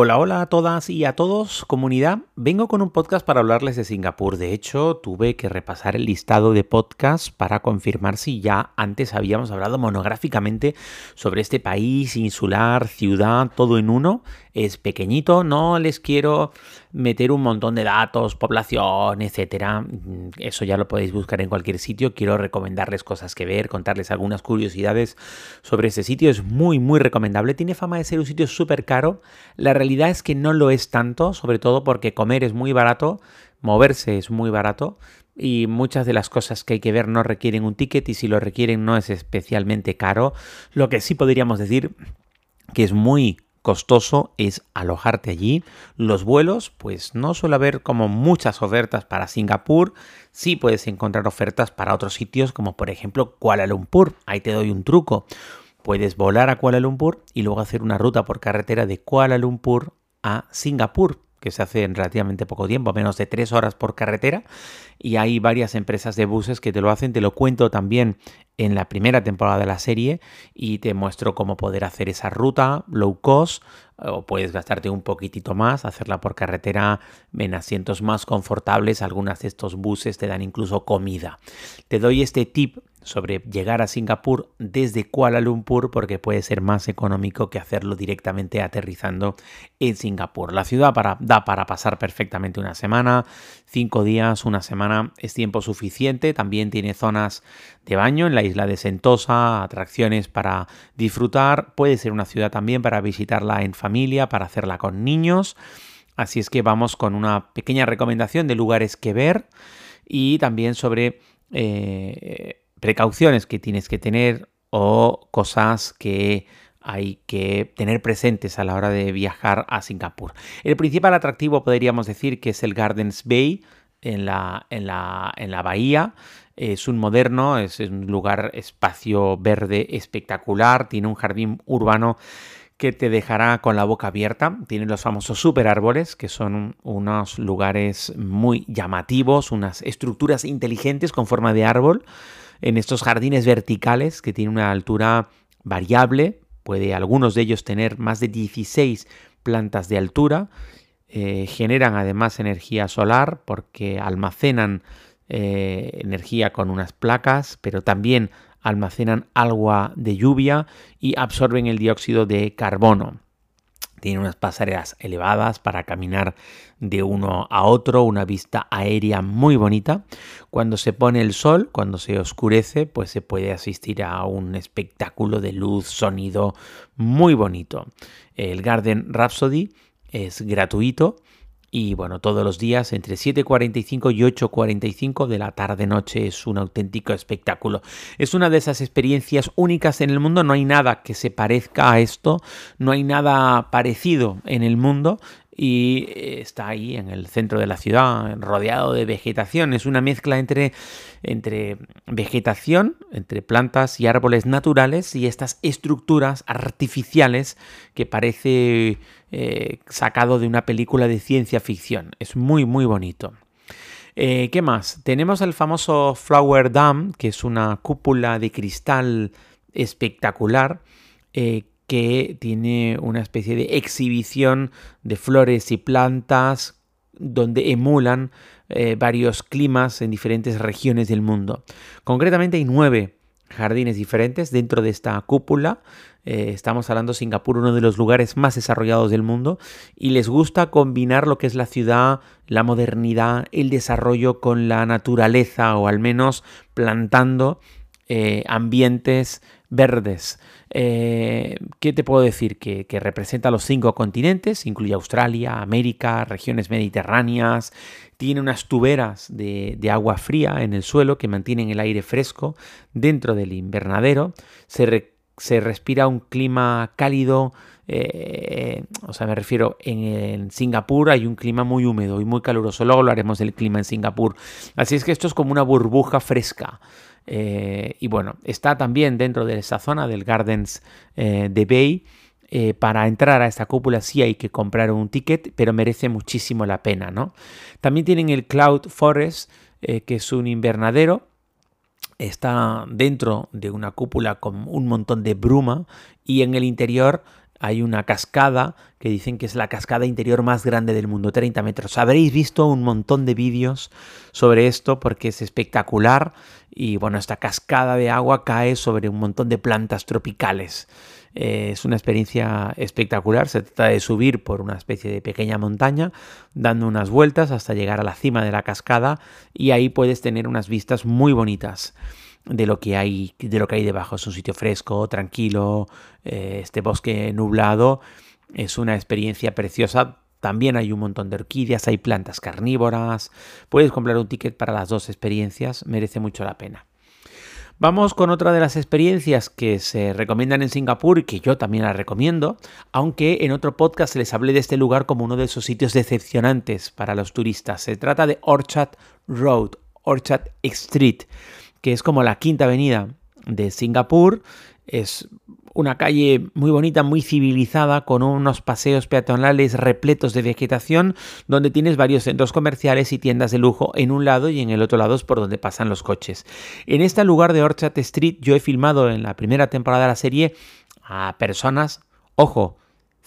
Hola, hola a todas y a todos, comunidad. Vengo con un podcast para hablarles de Singapur. De hecho, tuve que repasar el listado de podcasts para confirmar si ya antes habíamos hablado monográficamente sobre este país insular, ciudad, todo en uno es pequeñito, no les quiero meter un montón de datos, población, etcétera. Eso ya lo podéis buscar en cualquier sitio. Quiero recomendarles cosas que ver, contarles algunas curiosidades sobre ese sitio. Es muy, muy recomendable. Tiene fama de ser un sitio súper caro. La realidad es que no lo es tanto, sobre todo porque comer es muy barato, moverse es muy barato y muchas de las cosas que hay que ver no requieren un ticket y si lo requieren no es especialmente caro. Lo que sí podríamos decir que es muy costoso es alojarte allí. Los vuelos, pues no suele haber como muchas ofertas para Singapur. Sí puedes encontrar ofertas para otros sitios como por ejemplo Kuala Lumpur. Ahí te doy un truco. Puedes volar a Kuala Lumpur y luego hacer una ruta por carretera de Kuala Lumpur a Singapur que se hace en relativamente poco tiempo, menos de tres horas por carretera, y hay varias empresas de buses que te lo hacen, te lo cuento también en la primera temporada de la serie y te muestro cómo poder hacer esa ruta low cost o puedes gastarte un poquitito más, hacerla por carretera en asientos más confortables, algunas de estos buses te dan incluso comida. Te doy este tip sobre llegar a Singapur desde Kuala Lumpur porque puede ser más económico que hacerlo directamente aterrizando en Singapur. La ciudad para, da para pasar perfectamente una semana, cinco días, una semana es tiempo suficiente. También tiene zonas de baño en la isla de Sentosa, atracciones para disfrutar. Puede ser una ciudad también para visitarla en familia, para hacerla con niños. Así es que vamos con una pequeña recomendación de lugares que ver y también sobre... Eh, precauciones que tienes que tener o cosas que hay que tener presentes a la hora de viajar a Singapur. El principal atractivo podríamos decir que es el Gardens Bay en la, en la, en la bahía. Es un moderno, es un lugar espacio verde espectacular, tiene un jardín urbano que te dejará con la boca abierta. Tiene los famosos super árboles, que son unos lugares muy llamativos, unas estructuras inteligentes con forma de árbol en estos jardines verticales que tienen una altura variable, puede algunos de ellos tener más de 16 plantas de altura, eh, generan además energía solar porque almacenan eh, energía con unas placas, pero también almacenan agua de lluvia y absorben el dióxido de carbono. Tiene unas pasarelas elevadas para caminar de uno a otro, una vista aérea muy bonita. Cuando se pone el sol, cuando se oscurece, pues se puede asistir a un espectáculo de luz, sonido muy bonito. El Garden Rhapsody es gratuito y bueno, todos los días entre 7.45 y 8.45 de la tarde-noche es un auténtico espectáculo. Es una de esas experiencias únicas en el mundo, no hay nada que se parezca a esto, no hay nada parecido en el mundo y eh, está ahí en el centro de la ciudad, rodeado de vegetación. Es una mezcla entre, entre vegetación, entre plantas y árboles naturales y estas estructuras artificiales que parece eh, sacado de una película de ciencia ficción. Es muy, muy bonito. Eh, ¿Qué más? Tenemos el famoso Flower Dam, que es una cúpula de cristal espectacular que tiene una especie de exhibición de flores y plantas donde emulan eh, varios climas en diferentes regiones del mundo. Concretamente hay nueve jardines diferentes dentro de esta cúpula. Eh, estamos hablando de Singapur, uno de los lugares más desarrollados del mundo, y les gusta combinar lo que es la ciudad, la modernidad, el desarrollo con la naturaleza, o al menos plantando eh, ambientes verdes. Eh, ¿Qué te puedo decir? Que, representa los cinco continentes, incluye Australia, América, regiones mediterráneas, tiene unas tuberas de, agua fría en el suelo que mantienen el aire fresco dentro del invernadero, se, respira un clima cálido, eh, o sea, me refiero, en, Singapur hay un clima muy húmedo y muy caluroso, luego hablaremos del clima en Singapur, así es que esto es como una burbuja fresca. Eh, y bueno, está también dentro de esa zona del Gardens eh, de Bay para entrar a esta cúpula sí hay que comprar un ticket, pero merece muchísimo la pena, ¿no? También tienen el Cloud Forest, que es un invernadero. Está dentro de una cúpula con un montón de bruma y en el interior hay una cascada que dicen que es la cascada interior más grande del mundo, 30 metros. Habréis visto un montón de vídeos sobre esto porque es espectacular y bueno, esta cascada de agua cae sobre un montón de plantas tropicales. Eh, es una experiencia espectacular. Se trata de subir por una especie de pequeña montaña, dando unas vueltas hasta llegar a la cima de la cascada y ahí puedes tener unas vistas muy bonitas de lo que hay, de lo que hay debajo. Es un sitio fresco, tranquilo, eh, este bosque nublado. Es una experiencia preciosa. También hay un montón de orquídeas, hay plantas carnívoras. Puedes comprar un ticket para las dos experiencias, merece mucho la pena. Vamos con otra de las experiencias que se recomiendan en Singapur y que yo también la recomiendo, aunque en otro podcast les hablé de este lugar como uno de esos sitios decepcionantes para los turistas. Se trata de Orchard Road, Orchard Street, que es como la quinta avenida de Singapur. Es una calle muy bonita, muy civilizada, con unos paseos peatonales repletos de vegetación, donde tienes varios centros comerciales y tiendas de lujo en un lado y en el otro lado es por donde pasan los coches. En este lugar de Orchard Street yo he filmado en la primera temporada de la serie a personas, ojo,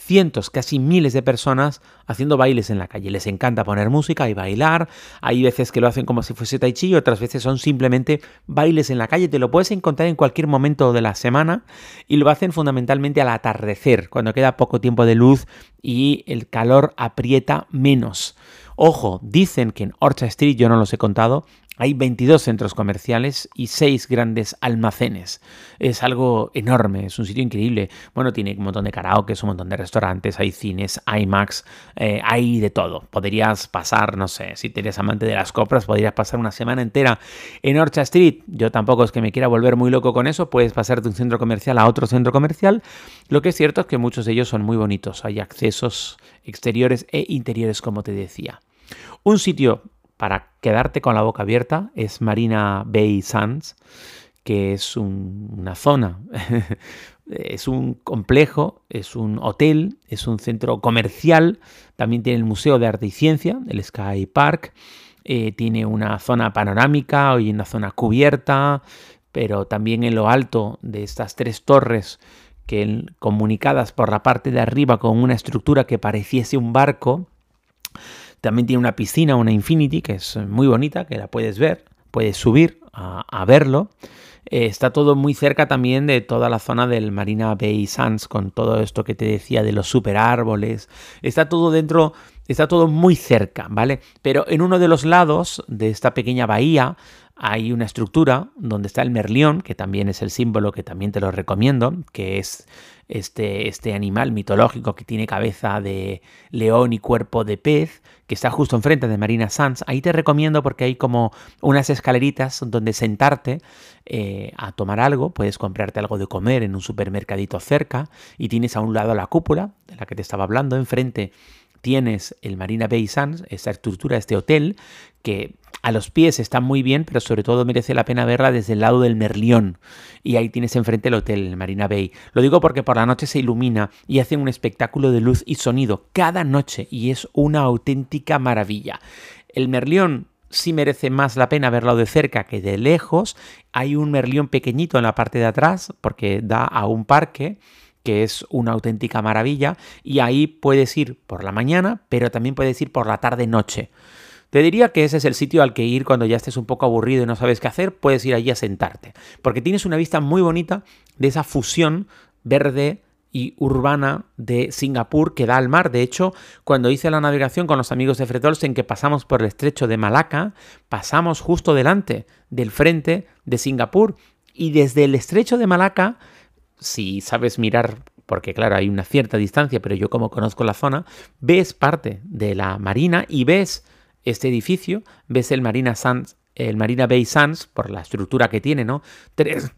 cientos, casi miles de personas haciendo bailes en la calle. Les encanta poner música y bailar. Hay veces que lo hacen como si fuese tai chi otras veces son simplemente bailes en la calle. Te lo puedes encontrar en cualquier momento de la semana y lo hacen fundamentalmente al atardecer, cuando queda poco tiempo de luz y el calor aprieta menos. Ojo, dicen que en Orchard Street, yo no los he contado, hay 22 centros comerciales y 6 grandes almacenes. Es algo enorme, es un sitio increíble. Bueno, tiene un montón de karaoke, un montón de restaurantes, hay cines, IMAX, eh, hay de todo. Podrías pasar, no sé, si eres amante de las compras, podrías pasar una semana entera en Orchard Street. Yo tampoco es que me quiera volver muy loco con eso, puedes pasar de un centro comercial a otro centro comercial. Lo que es cierto es que muchos de ellos son muy bonitos. Hay accesos exteriores e interiores, como te decía. Un sitio para quedarte con la boca abierta es Marina Bay Sands, que es una zona, es un complejo, es un hotel, es un centro comercial, también tiene el Museo de Arte y Ciencia, el Sky Park, eh, tiene una zona panorámica y una zona cubierta, pero también en lo alto de estas tres torres que comunicadas por la parte de arriba con una estructura que pareciese un barco, también tiene una piscina, una Infinity, que es muy bonita, que la puedes ver, puedes subir a, verlo. Eh, está todo muy cerca también de toda la zona del Marina Bay Sands, con todo esto que te decía de los super árboles. Está todo dentro, está todo muy cerca, ¿vale? Pero en uno de los lados de esta pequeña bahía hay una estructura donde está el merlión, que también es el símbolo que también te lo recomiendo, que es este, este animal mitológico que tiene cabeza de león y cuerpo de pez, que está justo enfrente de Marina Sands. Ahí te recomiendo porque hay como unas escaleritas donde sentarte eh, a tomar algo, puedes comprarte algo de comer en un supermercadito cerca y tienes a un lado la cúpula de la que te estaba hablando, enfrente tienes el Marina Bay Sands, esta estructura, este hotel, que a los pies está muy bien, pero sobre todo merece la pena verla desde el lado del Merlión. Y ahí tienes enfrente el hotel, el Marina Bay. Lo digo porque por la noche se ilumina y hacen un espectáculo de luz y sonido cada noche y es una auténtica maravilla. El Merlión sí merece más la pena verlo de cerca que de lejos. Hay un Merlión pequeñito en la parte de atrás porque da a un parque que es una auténtica maravilla y ahí puedes ir por la mañana, pero también puedes ir por la tarde-noche. Te diría que ese es el sitio al que ir cuando ya estés un poco aburrido y no sabes qué hacer, puedes ir allí a sentarte, porque tienes una vista muy bonita de esa fusión verde y urbana de Singapur que da al mar. De hecho, cuando hice la navegación con los amigos de Fred en que pasamos por el estrecho de Malaca, pasamos justo delante del frente de Singapur y desde el estrecho de Malaca, si sabes mirar porque claro, hay una cierta distancia, pero yo como conozco la zona, ves parte de la marina y ves este edificio, ves el Marina, el Marina Bay Sands, por la estructura que tiene, ¿no? Tres,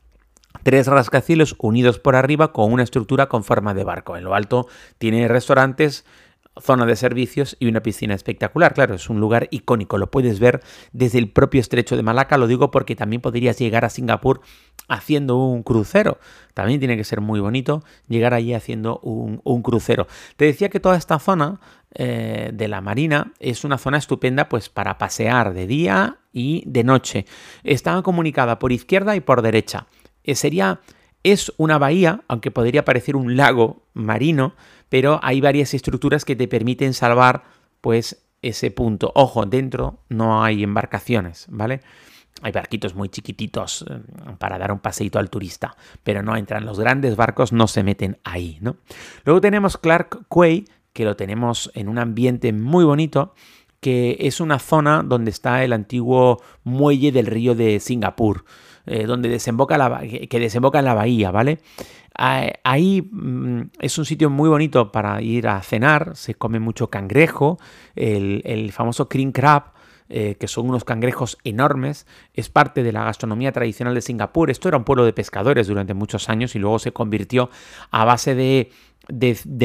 tres rascacielos unidos por arriba con una estructura con forma de barco. En lo alto tiene restaurantes zona de servicios y una piscina espectacular. Claro, es un lugar icónico, lo puedes ver desde el propio estrecho de Malaca, lo digo porque también podrías llegar a Singapur haciendo un crucero. También tiene que ser muy bonito llegar allí haciendo un, crucero. Te decía que toda esta zona eh, de la marina es una zona estupenda pues para pasear de día y de noche. Está comunicada por izquierda y por derecha. Eh, sería es una bahía, aunque podría parecer un lago marino, pero hay varias estructuras que te permiten salvar pues ese punto. Ojo, dentro no hay embarcaciones, ¿vale? Hay barquitos muy chiquititos eh, para dar un paseito al turista, pero no entran los grandes barcos, no se meten ahí, ¿no? Luego tenemos Clark Quay, que lo tenemos en un ambiente muy bonito, que es una zona donde está el antiguo muelle del río de Singapur, eh, donde desemboca la, que desemboca en la bahía, ¿vale? Ahí mm, es un sitio muy bonito para ir a cenar, se come mucho cangrejo, el, famoso cream crab, eh, que son unos cangrejos enormes, es parte de la gastronomía tradicional de Singapur. Esto era un pueblo de pescadores durante muchos años y luego se convirtió a base de,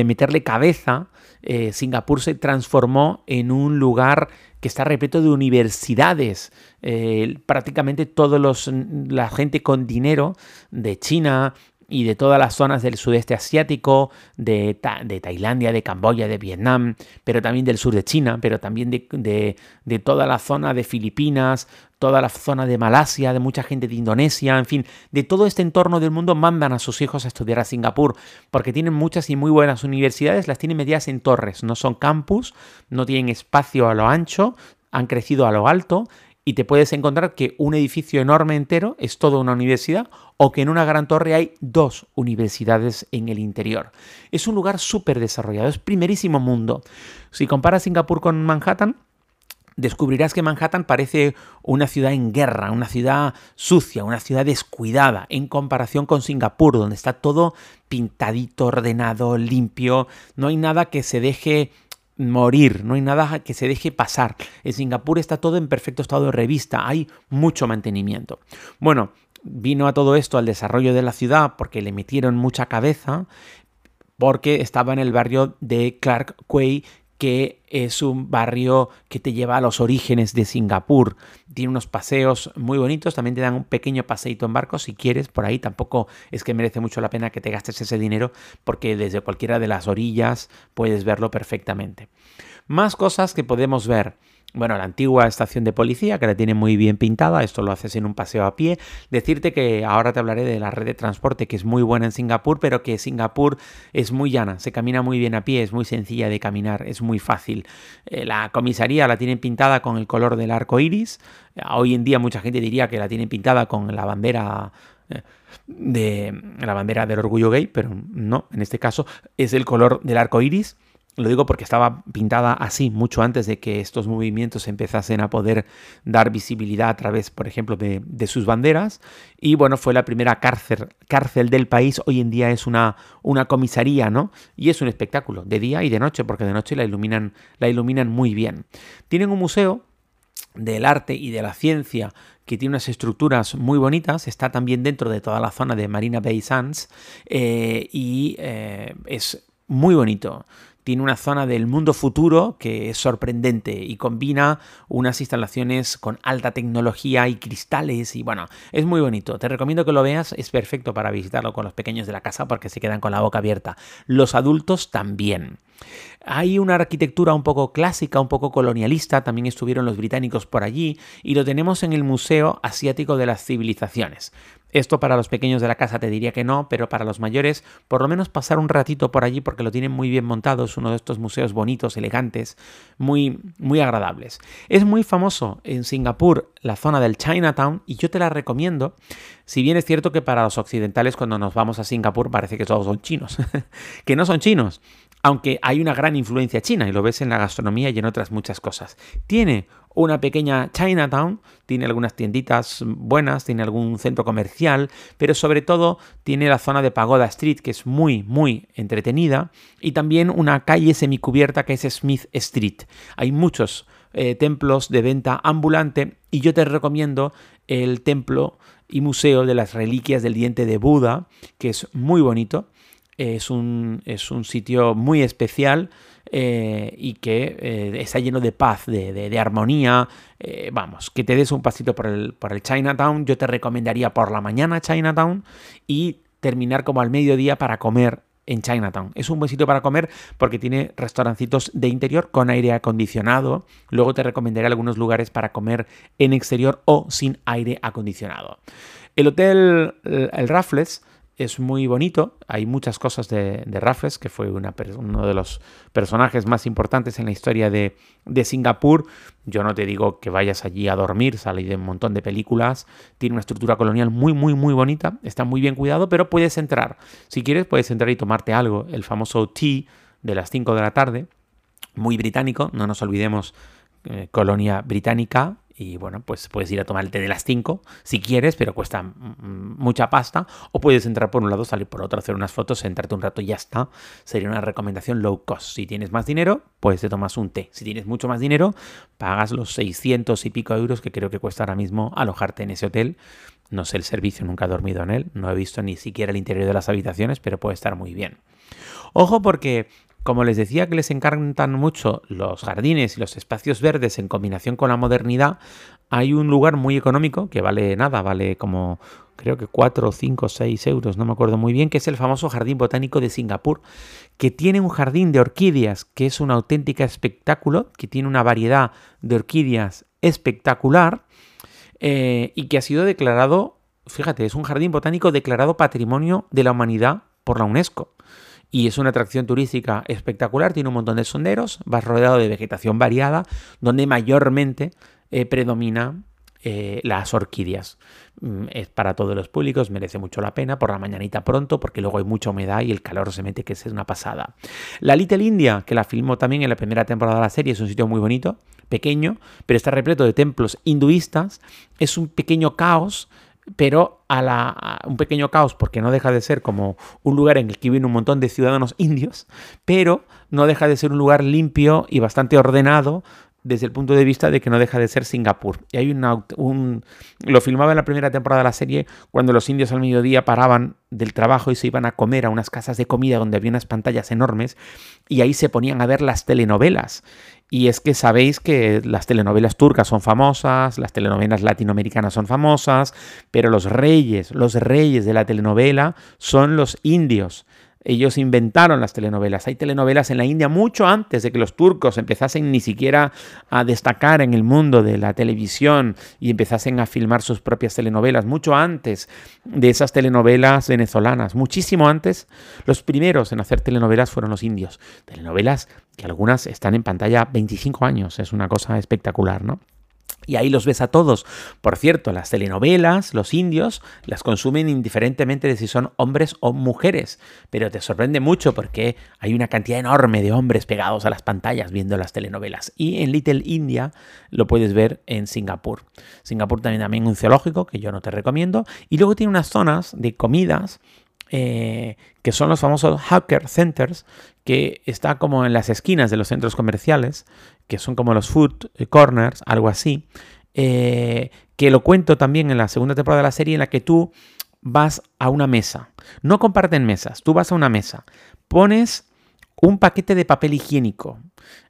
meterle cabeza. Eh, Singapur se transformó en un lugar que está repleto de universidades. Eh, prácticamente todos los la gente con dinero de China, y de todas las zonas del sudeste asiático, de, de, Tailandia, de Camboya, de Vietnam, pero también del sur de China, pero también de, de, toda la zona de Filipinas, toda la zona de Malasia, de mucha gente de Indonesia, en fin, de todo este entorno del mundo mandan a sus hijos a estudiar a Singapur, porque tienen muchas y muy buenas universidades, las tienen medidas en torres, no son campus, no tienen espacio a lo ancho, han crecido a lo alto y te puedes encontrar que un edificio enorme entero es toda una universidad o que en una gran torre hay dos universidades en el interior. Es un lugar súper desarrollado, es primerísimo mundo. Si comparas Singapur con Manhattan, descubrirás que Manhattan parece una ciudad en guerra, una ciudad sucia, una ciudad descuidada, en comparación con Singapur, donde está todo pintadito, ordenado, limpio, no hay nada que se deje morir, no hay nada que se deje pasar. En Singapur está todo en perfecto estado de revista, hay mucho mantenimiento. Bueno, vino a todo esto al desarrollo de la ciudad porque le metieron mucha cabeza, porque estaba en el barrio de Clark Quay, que es un barrio que te lleva a los orígenes de Singapur. Tiene unos paseos muy bonitos, también te dan un pequeño paseito en barco si quieres, por ahí tampoco es que merece mucho la pena que te gastes ese dinero porque desde cualquiera de las orillas puedes verlo perfectamente. Más cosas que podemos ver bueno, la antigua estación de policía, que la tiene muy bien pintada, esto lo haces en un paseo a pie. Decirte que ahora te hablaré de la red de transporte, que es muy buena en Singapur, pero que Singapur es muy llana, se camina muy bien a pie, es muy sencilla de caminar, es muy fácil. Eh, la comisaría la tienen pintada con el color del arco iris. Hoy en día mucha gente diría que la tienen pintada con la bandera eh, de la bandera del orgullo gay, pero no, en este caso es el color del arco iris. Lo digo porque estaba pintada así mucho antes de que estos movimientos empezasen a poder dar visibilidad a través, por ejemplo, de, sus banderas. Y bueno, fue la primera cárcel, cárcel del país. Hoy en día es una, una comisaría, ¿no? Y es un espectáculo, de día y de noche, porque de noche la iluminan, la iluminan muy bien. Tienen un museo del arte y de la ciencia que tiene unas estructuras muy bonitas, está también dentro de toda la zona de Marina Bay Sands eh, y eh, es muy bonito tiene una zona del mundo futuro que es sorprendente y combina unas instalaciones con alta tecnología y cristales y bueno, es muy bonito. Te recomiendo que lo veas, es perfecto para visitarlo con los pequeños de la casa porque se quedan con la boca abierta. Los adultos también. Hay una arquitectura un poco clásica, un poco colonialista, también estuvieron los británicos por allí y lo tenemos en el Museo Asiático de las Civilizaciones. Esto para los pequeños de la casa te diría que no, pero para los mayores, por lo menos pasar un ratito por allí porque lo tienen muy bien montado. Es uno de estos museos bonitos, elegantes, muy, muy agradables. Es muy famoso en Singapur la zona del Chinatown y yo te la recomiendo. Si bien es cierto que para los occidentales cuando nos vamos a Singapur parece que todos son chinos, que no son chinos, aunque hay una gran influencia china y lo ves en la gastronomía y en otras muchas cosas. Tiene una pequeña Chinatown, tiene algunas tienditas buenas, tiene algún centro comercial, pero sobre todo tiene la zona de Pagoda Street, que es muy, muy entretenida, y también una calle semicubierta que es Smith Street. Hay muchos eh, templos de venta ambulante y yo te recomiendo el templo y museo de las reliquias del diente de Buda, que es muy bonito. Es un, es un sitio muy especial eh, y que eh, está lleno de paz, de, armonía. Eh, vamos, que te des un pasito por el, por el Chinatown. Yo te recomendaría por la mañana Chinatown y terminar como al mediodía para comer en Chinatown. Es un buen sitio para comer porque tiene restaurancitos de interior con aire acondicionado. Luego te recomendaré algunos lugares para comer en exterior o sin aire acondicionado. El hotel El Raffles es muy bonito. Hay muchas cosas de, Raffles, que fue una, uno de los personajes más importantes en la historia de, Singapur. Yo no te digo que vayas allí a dormir, sale de un montón de películas. Tiene una estructura colonial muy, muy, muy bonita. Está muy bien cuidado, pero puedes entrar. Si quieres, puedes entrar y tomarte algo. El famoso tea de las 5 de la tarde. Muy británico, no nos olvidemos, eh, colonia británica, y bueno, pues puedes ir a tomar el té de las 5 si quieres, pero cuesta mucha pasta. O puedes entrar por un lado, salir por otro, hacer unas fotos, sentarte un rato y ya está. Sería una recomendación low cost. Si tienes más dinero, pues te tomas un té. Si tienes mucho más dinero, pagas los 600 y pico euros que creo que cuesta ahora mismo alojarte en ese hotel. No sé el servicio, nunca he dormido en él, no he visto ni siquiera el interior de las habitaciones, pero puede estar muy bien. Ojo porque como les decía que les encantan mucho los jardines y los espacios verdes en combinación con la modernidad, hay un lugar muy económico que vale nada, vale como creo que 4, 5, 6 euros, no me acuerdo muy bien, que es el famoso Jardín Botánico de Singapur, que tiene un jardín de orquídeas que es un auténtica espectáculo, que tiene una variedad de orquídeas espectacular eh, y que ha sido declarado, fíjate, es un jardín botánico declarado Patrimonio de la Humanidad por la UNESCO y es una atracción turística espectacular, tiene un montón de sonderos, vas rodeado de vegetación variada, donde mayormente eh, predomina eh, las orquídeas. Mm, es para todos los públicos, merece mucho la pena, por la mañanita pronto, porque luego hay mucha humedad y el calor se mete, que es una pasada. La Little India, que la filmó también en la primera temporada de la serie, es un sitio muy bonito, pequeño, pero está repleto de templos hinduistas, es un pequeño caos pero a, la, un pequeño caos porque no deja de ser como un lugar en el que viven un montón de ciudadanos indios, pero no deja de ser un lugar limpio y bastante ordenado desde el punto de vista de que no deja de ser Singapur. Y hay un... Lo filmaba en la primera temporada de la serie cuando los indios al mediodía paraban del trabajo y se iban a comer a unas casas de comida donde había unas pantallas enormes y ahí se ponían a ver las telenovelas. Y es que sabéis que las telenovelas turcas son famosas, las telenovelas latinoamericanas son famosas, pero los reyes, los reyes de la telenovela son los indios. Ellos inventaron las telenovelas. Hay telenovelas en la India mucho antes de que los turcos empezasen ni siquiera a destacar en el mundo de la televisión y empezasen a filmar sus propias telenovelas, mucho antes de esas telenovelas venezolanas, muchísimo antes. Los primeros en hacer telenovelas fueron los indios. Telenovelas que algunas están en pantalla 25 años, es una cosa espectacular, ¿no? Y ahí los ves a todos. Por cierto, las telenovelas, los indios, las consumen indiferentemente de si son hombres o mujeres. Pero te sorprende mucho porque hay una cantidad enorme de hombres pegados a las pantallas viendo las telenovelas. Y en Little India lo puedes ver en Singapur. Singapur también, también un zoológico que yo no te recomiendo. Y luego tiene unas zonas de comidas eh, que son los famosos Hacker Centers, que está como en las esquinas de los centros comerciales, que son como los food corners, algo así, eh, que lo cuento también en la segunda temporada de la serie en la que tú vas a una mesa. No comparten mesas, tú vas a una mesa, pones un paquete de papel higiénico.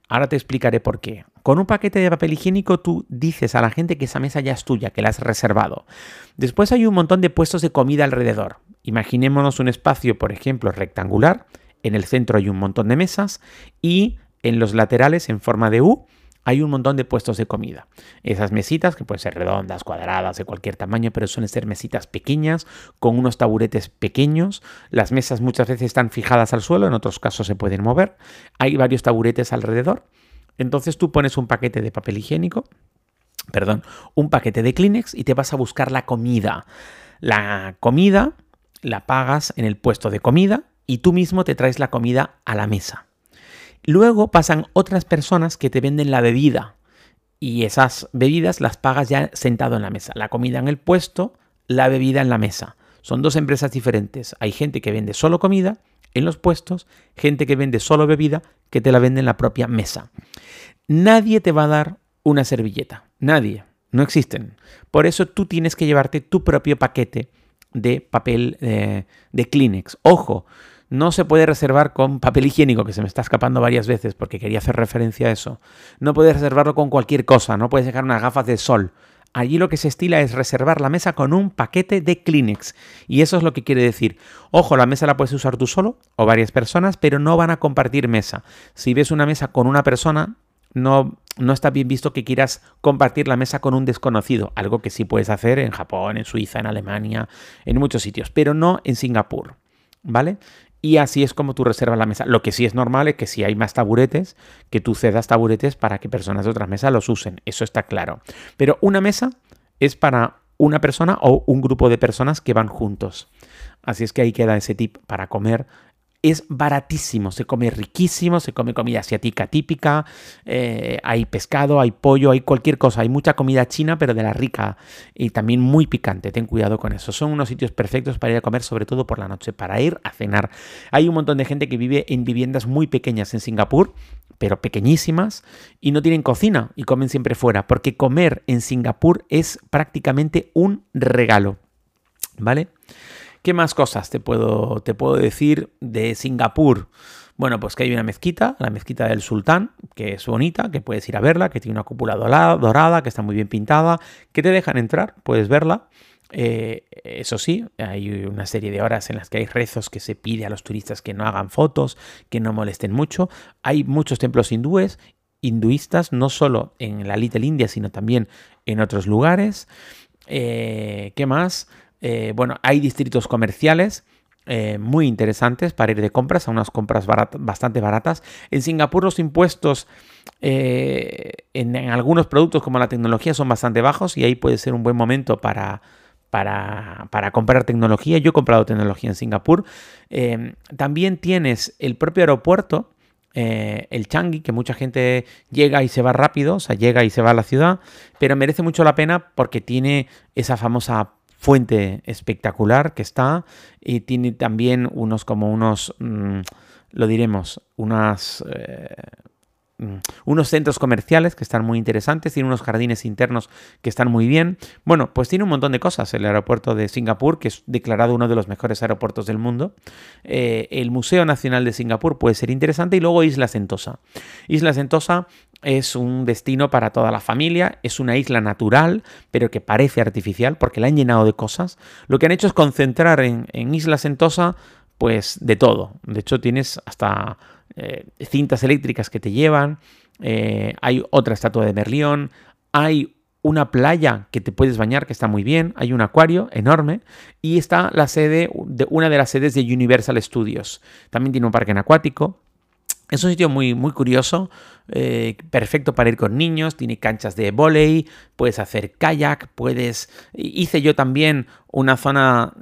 Ahora te explicaré por qué. Con un paquete de papel higiénico tú dices a la gente que esa mesa ya es tuya, que la has reservado. Después hay un montón de puestos de comida alrededor. Imaginémonos un espacio, por ejemplo, rectangular. En el centro hay un montón de mesas y en los laterales, en forma de U, hay un montón de puestos de comida. Esas mesitas, que pueden ser redondas, cuadradas, de cualquier tamaño, pero suelen ser mesitas pequeñas, con unos taburetes pequeños. Las mesas muchas veces están fijadas al suelo, en otros casos se pueden mover. Hay varios taburetes alrededor. Entonces tú pones un paquete de papel higiénico, perdón, un paquete de Kleenex y te vas a buscar la comida. La comida la pagas en el puesto de comida y tú mismo te traes la comida a la mesa. Luego pasan otras personas que te venden la bebida y esas bebidas las pagas ya sentado en la mesa. La comida en el puesto, la bebida en la mesa. Son dos empresas diferentes. Hay gente que vende solo comida en los puestos, gente que vende solo bebida que te la vende en la propia mesa. Nadie te va a dar una servilleta. Nadie. No existen. Por eso tú tienes que llevarte tu propio paquete de papel eh, de Kleenex. Ojo, no se puede reservar con papel higiénico, que se me está escapando varias veces porque quería hacer referencia a eso. No puedes reservarlo con cualquier cosa, no puedes dejar unas gafas de sol. Allí lo que se estila es reservar la mesa con un paquete de Kleenex. Y eso es lo que quiere decir. Ojo, la mesa la puedes usar tú solo o varias personas, pero no van a compartir mesa. Si ves una mesa con una persona, no, no está bien visto que quieras compartir la mesa con un desconocido, algo que sí puedes hacer en Japón, en Suiza, en Alemania, en muchos sitios, pero no en Singapur, ¿vale? Y así es como tú reservas la mesa. Lo que sí es normal es que si hay más taburetes, que tú cedas taburetes para que personas de otras mesas los usen. Eso está claro. Pero una mesa es para una persona o un grupo de personas que van juntos. Así es que ahí queda ese tip para comer es baratísimo, se come riquísimo, se come comida asiática típica, eh, hay pescado, hay pollo, hay cualquier cosa, hay mucha comida china, pero de la rica y también muy picante, ten cuidado con eso. Son unos sitios perfectos para ir a comer, sobre todo por la noche, para ir a cenar. Hay un montón de gente que vive en viviendas muy pequeñas en Singapur, pero pequeñísimas, y no tienen cocina y comen siempre fuera, porque comer en Singapur es prácticamente un regalo. ¿Vale? ¿Qué más cosas te puedo, te puedo decir de Singapur? Bueno, pues que hay una mezquita, la mezquita del sultán, que es bonita, que puedes ir a verla, que tiene una cúpula dorada, que está muy bien pintada, que te dejan entrar, puedes verla. Eh, eso sí, hay una serie de horas en las que hay rezos que se pide a los turistas que no hagan fotos, que no molesten mucho. Hay muchos templos hindúes, hinduistas, no solo en la Little India, sino también en otros lugares. Eh, ¿Qué más? Eh, bueno, hay distritos comerciales eh, muy interesantes para ir de compras, a unas compras bastante baratas. En Singapur los impuestos eh, en, algunos productos como la tecnología son bastante bajos y ahí puede ser un buen momento para, para, comprar tecnología. Yo he comprado tecnología en Singapur. también tienes el propio aeropuerto. el Changi, que mucha gente llega y se va rápido, o sea, llega y se va a la ciudad, pero merece mucho la pena porque tiene esa famosa fuente espectacular que está y tiene también unos como unos, mm, lo diremos, unas... Eh, unos centros comerciales que están muy interesantes, tiene unos jardines internos que están muy bien. Bueno, pues tiene un montón de cosas el aeropuerto de Singapur, que es declarado uno de los mejores aeropuertos del mundo. Eh, el Museo Nacional de Singapur puede ser interesante y luego Isla Sentosa. Isla Sentosa es un destino para toda la familia, es una isla natural, pero que parece artificial porque la han llenado de cosas. Lo que han hecho es concentrar en, Isla Sentosa, pues de todo. De hecho, tienes hasta eh, cintas eléctricas que te llevan, eh, hay otra estatua de Merlión, hay una playa que te puedes bañar que está muy bien, hay un acuario enorme y está la sede de una de las sedes de Universal Studios. También tiene un parque acuático, es un sitio muy, muy curioso, eh, perfecto para ir con niños, tiene canchas de volei, puedes hacer kayak, puedes... Hice yo también una zona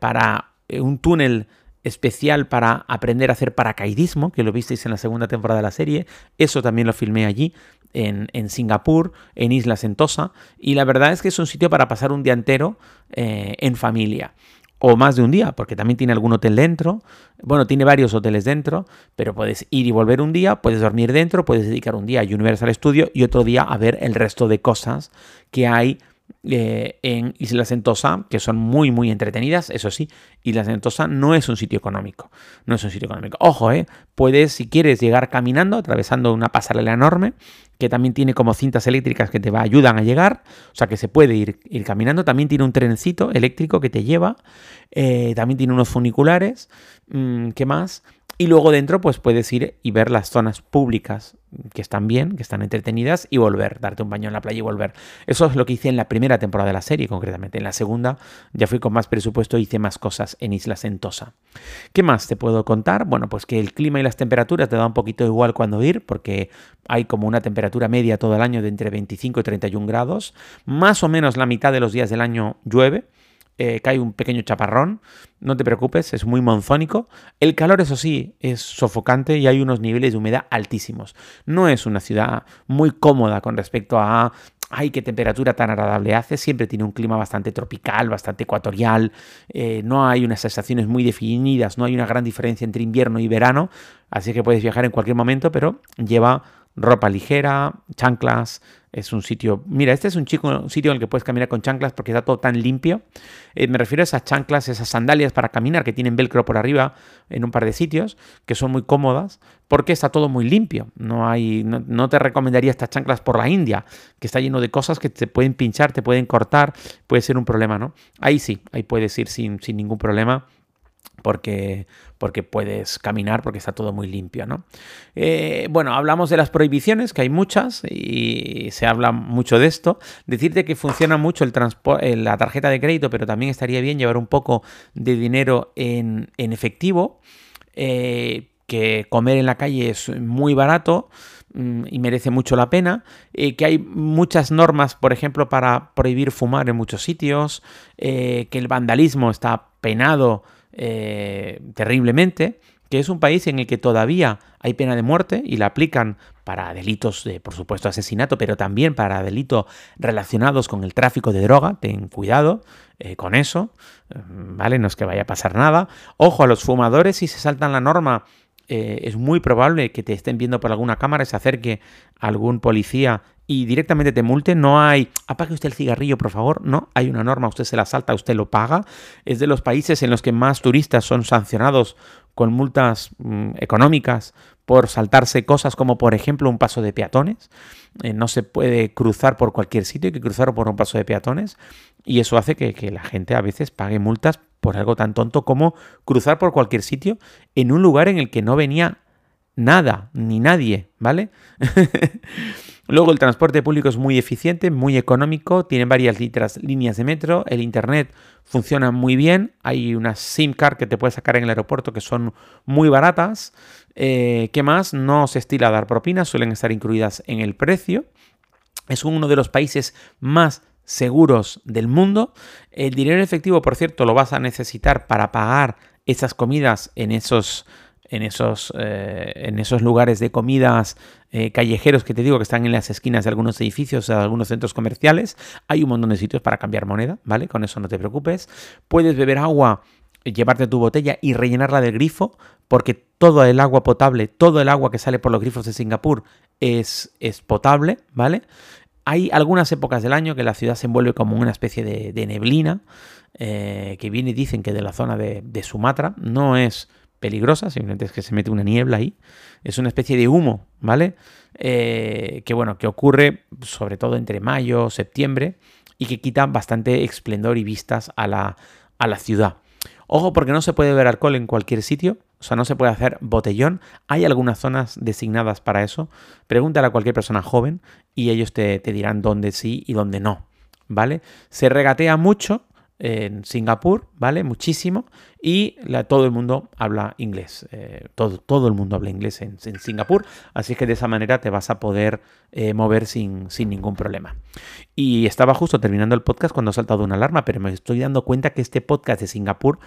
para un túnel especial para aprender a hacer paracaidismo, que lo visteis en la segunda temporada de la serie. Eso también lo filmé allí, en, en Singapur, en Isla Sentosa. Y la verdad es que es un sitio para pasar un día entero en familia o más de un día, porque también tiene algún hotel dentro. Bueno, tiene varios hoteles dentro, pero puedes ir y volver un día, puedes dormir dentro, puedes dedicar un día a Universal Studio y otro día a ver el resto de cosas que hay eh, en Isla Sentosa, que son muy, muy entretenidas, eso sí, Isla Sentosa no es un sitio económico, no es un sitio económico. Ojo, eh, puedes, si quieres, llegar caminando, atravesando una pasarela enorme, que también tiene como cintas eléctricas que te va, ayudan a llegar, o sea que se puede ir, ir caminando, también tiene un trencito eléctrico que te lleva, eh, también tiene unos funiculares, mm, ¿qué más? Y luego dentro pues puedes ir y ver las zonas públicas que están bien, que están entretenidas y volver, darte un baño en la playa y volver. Eso es lo que hice en la primera temporada de la serie, concretamente. En la segunda ya fui con más presupuesto e hice más cosas en Isla Sentosa. ¿Qué más te puedo contar? Bueno, pues que el clima y las temperaturas te da un poquito igual cuando ir, porque hay como una temperatura media todo el año de entre 25 y 31 grados. Más o menos la mitad de los días del año llueve. Eh, cae un pequeño chaparrón, no te preocupes, es muy monzónico. El calor, eso sí, es sofocante y hay unos niveles de humedad altísimos. No es una ciudad muy cómoda con respecto a ay, qué temperatura tan agradable hace, siempre tiene un clima bastante tropical, bastante ecuatorial, eh, no hay unas estaciones muy definidas, no hay una gran diferencia entre invierno y verano, así que puedes viajar en cualquier momento, pero lleva ropa ligera, chanclas, Es un sitio. Mira, este es un, chico, un sitio en el que puedes caminar con chanclas porque está todo tan limpio. Eh, me refiero a esas chanclas, esas sandalias para caminar que tienen velcro por arriba en un par de sitios, que son muy cómodas, porque está todo muy limpio. No, hay, no, te recomendaría estas chanclas por la India, que está lleno de cosas que te pueden pinchar, te pueden cortar, puede ser un problema, ¿no? Ahí sí, ahí puedes ir sin, sin ningún problema porque, porque puedes caminar, porque está todo muy limpio. ¿no? Eh, bueno, hablamos de las prohibiciones, que hay muchas y se habla mucho de esto. Decirte que funciona mucho el eh, la tarjeta de crédito, pero también estaría bien llevar un poco de dinero en, efectivo, eh, que comer en la calle es muy barato mm, y merece mucho la pena, que hay muchas normas, por ejemplo, para prohibir fumar en muchos sitios, que el vandalismo está penado eh, terriblemente, que es un país en el que todavía hay pena de muerte y la aplican para delitos de, por supuesto, asesinato, pero también para delitos relacionados con el tráfico de droga. Ten cuidado eh, con eso, eh, ¿vale? No es que vaya a pasar nada. Ojo a los fumadores si se saltan la norma. Es muy probable que te estén viendo por alguna cámara, se acerque algún policía y directamente te multe. No hay, apague usted el cigarrillo, por favor. No, hay una norma, usted se la salta, usted lo paga. Es de los países en los que más turistas son sancionados con multas mm, económicas por saltarse cosas como por ejemplo un paso de peatones. Eh, no se puede cruzar por cualquier sitio, hay que cruzar por un paso de peatones. Y eso hace que la gente a veces pague multas por algo tan tonto como cruzar por cualquier sitio en un lugar en el que no venía nada ni nadie, ¿vale? Luego el transporte público es muy eficiente, muy económico, tiene varias líneas de metro, el internet funciona muy bien, hay unas SIM card que te puedes sacar en el aeropuerto que son muy baratas. Eh, ¿Qué más? No se estila dar propinas, suelen estar incluidas en el precio. Es uno de los países más seguros del mundo. El dinero efectivo, por cierto, lo vas a necesitar para pagar esas comidas en esos en esos, eh, en esos lugares de comidas eh, callejeros que te digo que están en las esquinas de algunos edificios, de algunos centros comerciales. Hay un montón de sitios para cambiar moneda, ¿vale? Con eso no te preocupes. Puedes beber agua, llevarte tu botella y rellenarla del grifo, porque todo el agua potable, todo el agua que sale por los grifos de Singapur es, es potable, ¿vale? Hay algunas épocas del año que la ciudad se envuelve como una especie de, neblina, eh, que viene dicen que de la zona de, de Sumatra. No es peligrosa, simplemente es que se mete una niebla ahí. Es una especie de humo, ¿vale? Eh, que bueno, que ocurre sobre todo entre mayo, septiembre y que quita bastante esplendor y vistas a la, a la ciudad. Ojo porque no se puede ver alcohol en cualquier sitio, o sea, no se puede hacer botellón. Hay algunas zonas designadas para eso. Pregúntale a cualquier persona joven y ellos te, te dirán dónde sí y dónde no, ¿vale? Se regatea mucho, en Singapur, ¿vale? Muchísimo. Y todo el mundo habla inglés. Eh, todo, todo, el mundo habla inglés en, Singapur. Así que de esa manera te vas a poder eh, mover sin, sin, ningún problema. Y estaba justo terminando el podcast cuando ha saltado una alarma, pero me estoy dando cuenta que este podcast de Singapur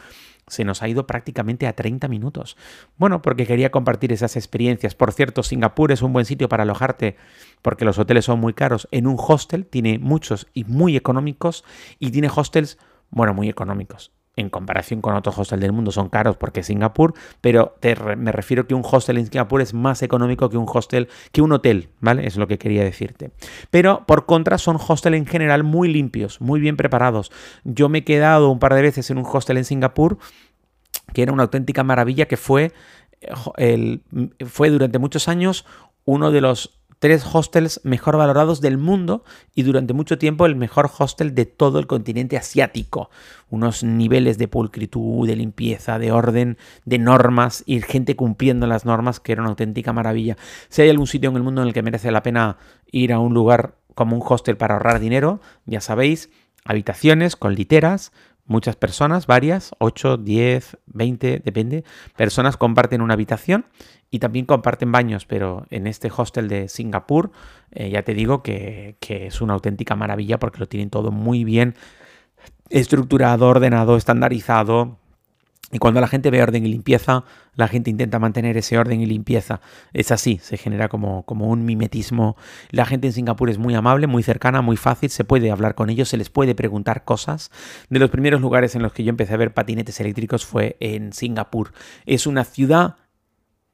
se nos ha ido prácticamente a 30 minutos. Bueno, porque quería compartir esas experiencias. Por cierto, Singapur es un buen sitio para alojarte porque los hoteles son muy caros. En un hostel tiene muchos y muy económicos y tiene hostels bueno, muy económicos. En comparación con otros hostels del mundo son caros porque es Singapur, pero me refiero que un hostel en Singapur es más económico que un hostel, que un hotel, ¿vale? Es lo que quería decirte. Pero por contra son hostels en general muy limpios, muy bien preparados. Yo me he quedado un par de veces en un hostel en Singapur que era una auténtica maravilla, que fue, eh, fue durante muchos años uno de los tres hostels mejor valorados del mundo y durante mucho tiempo el mejor hostel de todo el continente asiático. Unos niveles de pulcritud, de limpieza, de orden, de normas y gente cumpliendo las normas que era una auténtica maravilla. Si hay algún sitio en el mundo en el que merece la pena ir a un lugar como un hostel para ahorrar dinero, ya sabéis, habitaciones con literas, muchas personas, varias, 8, 10, 20, depende, personas comparten una habitación y también comparten baños, pero en este hostel de Singapur eh, ya te digo que, es una auténtica maravilla porque lo tienen todo muy bien estructurado, ordenado, estandarizado. Y cuando la gente ve orden y limpieza, la gente intenta mantener ese orden y limpieza. Es así, se genera como, como un mimetismo. La gente en Singapur es muy amable, muy cercana, muy fácil, se puede hablar con ellos, se les puede preguntar cosas. De los primeros lugares en los que yo empecé a ver patinetes eléctricos fue en Singapur. Es una ciudad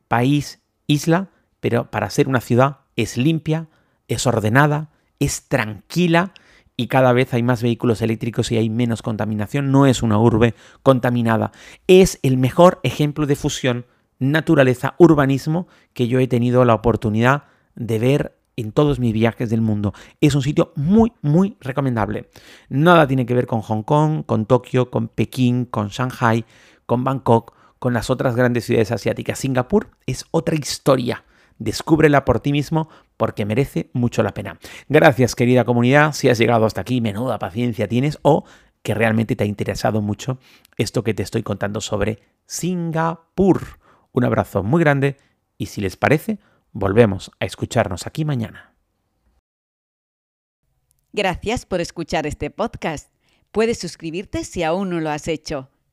país, isla, pero para ser una ciudad es limpia, es ordenada, es tranquila y cada vez hay más vehículos eléctricos y hay menos contaminación. No es una urbe contaminada. Es el mejor ejemplo de fusión naturaleza, urbanismo que yo he tenido la oportunidad de ver en todos mis viajes del mundo. Es un sitio muy, muy recomendable. Nada tiene que ver con Hong Kong, con Tokio, con Pekín, con Shanghai, con Bangkok, con las otras grandes ciudades asiáticas. Singapur es otra historia. Descúbrela por ti mismo porque merece mucho la pena. Gracias querida comunidad, si has llegado hasta aquí, menuda paciencia tienes o que realmente te ha interesado mucho esto que te estoy contando sobre Singapur. Un abrazo muy grande y si les parece, volvemos a escucharnos aquí mañana. Gracias por escuchar este podcast. Puedes suscribirte si aún no lo has hecho,